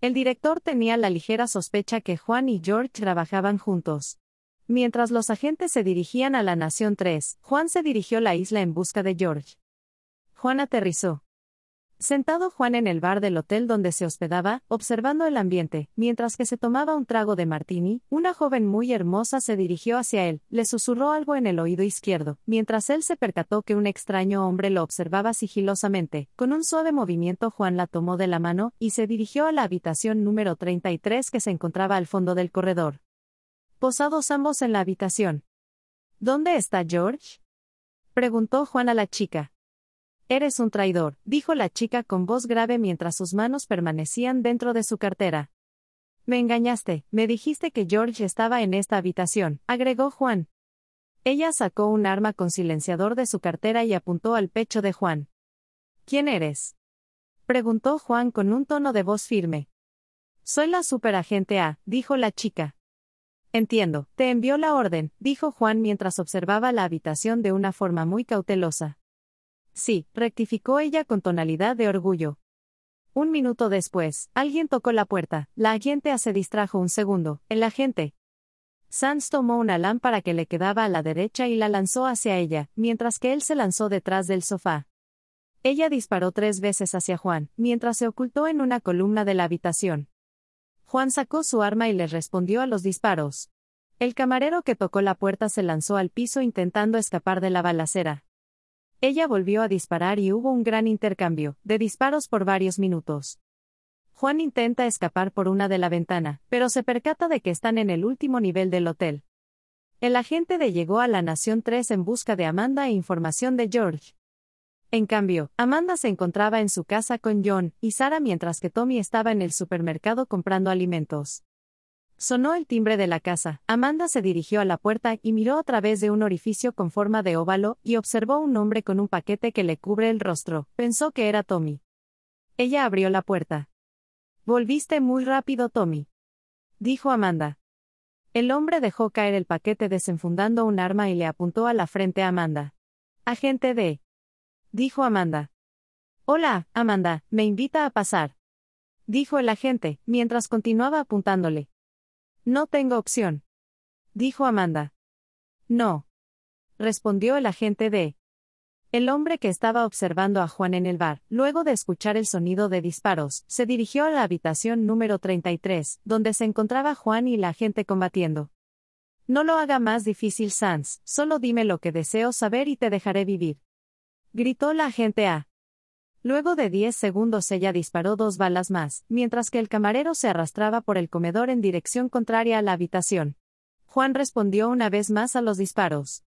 El director tenía la ligera sospecha que Juan y George trabajaban juntos. Mientras los agentes se dirigían a la Nación 3, Juan se dirigió a la isla en busca de George. Juan aterrizó. Sentado Juan en el bar del hotel donde se hospedaba, observando el ambiente, mientras que se tomaba un trago de martini, una joven muy hermosa se dirigió hacia él, le susurró algo en el oído izquierdo, mientras él se percató que un extraño hombre lo observaba sigilosamente. Con un suave movimiento Juan la tomó de la mano, y se dirigió a la habitación número 33 que se encontraba al fondo del corredor. Posados ambos en la habitación. ¿Dónde está George? preguntó Juan a la chica. Eres un traidor, dijo la chica con voz grave mientras sus manos permanecían dentro de su cartera. Me engañaste, me dijiste que George estaba en esta habitación, agregó Juan. Ella sacó un arma con silenciador de su cartera y apuntó al pecho de Juan. ¿Quién eres? preguntó Juan con un tono de voz firme. Soy la superagente A, dijo la chica. Entiendo, te envió la orden, dijo Juan mientras observaba la habitación de una forma muy cautelosa. Sí, rectificó ella con tonalidad de orgullo. Un minuto después, alguien tocó la puerta. La agente se distrajo un segundo. El agente. Sands tomó una lámpara que le quedaba a la derecha y la lanzó hacia ella, mientras que él se lanzó detrás del sofá. Ella disparó tres veces hacia Juan, mientras se ocultó en una columna de la habitación. Juan sacó su arma y le respondió a los disparos. El camarero que tocó la puerta se lanzó al piso intentando escapar de la balacera. Ella volvió a disparar y hubo un gran intercambio, de disparos por varios minutos. Juan intenta escapar por una de la ventana, pero se percata de que están en el último nivel del hotel. El agente de llegó a la Nación 3 en busca de Amanda e información de George. En cambio, Amanda se encontraba en su casa con John y Sara mientras que Tommy estaba en el supermercado comprando alimentos. Sonó el timbre de la casa. Amanda se dirigió a la puerta y miró a través de un orificio con forma de óvalo y observó un hombre con un paquete que le cubre el rostro. Pensó que era Tommy. Ella abrió la puerta. Volviste muy rápido, Tommy. Dijo Amanda. El hombre dejó caer el paquete desenfundando un arma y le apuntó a la frente a Amanda. Agente D. Dijo Amanda. Hola, Amanda, me invita a pasar. Dijo el agente, mientras continuaba apuntándole. No tengo opción. Dijo Amanda. No. Respondió el agente de. El hombre que estaba observando a Juan en el bar, luego de escuchar el sonido de disparos, se dirigió a la habitación número 33, donde se encontraba Juan y la agente combatiendo. No lo haga más difícil, Sans, solo dime lo que deseo saber y te dejaré vivir. Gritó la agente A. Luego de 10 segundos ella disparó dos balas más, mientras que el camarero se arrastraba por el comedor en dirección contraria a la habitación. Juan respondió una vez más a los disparos.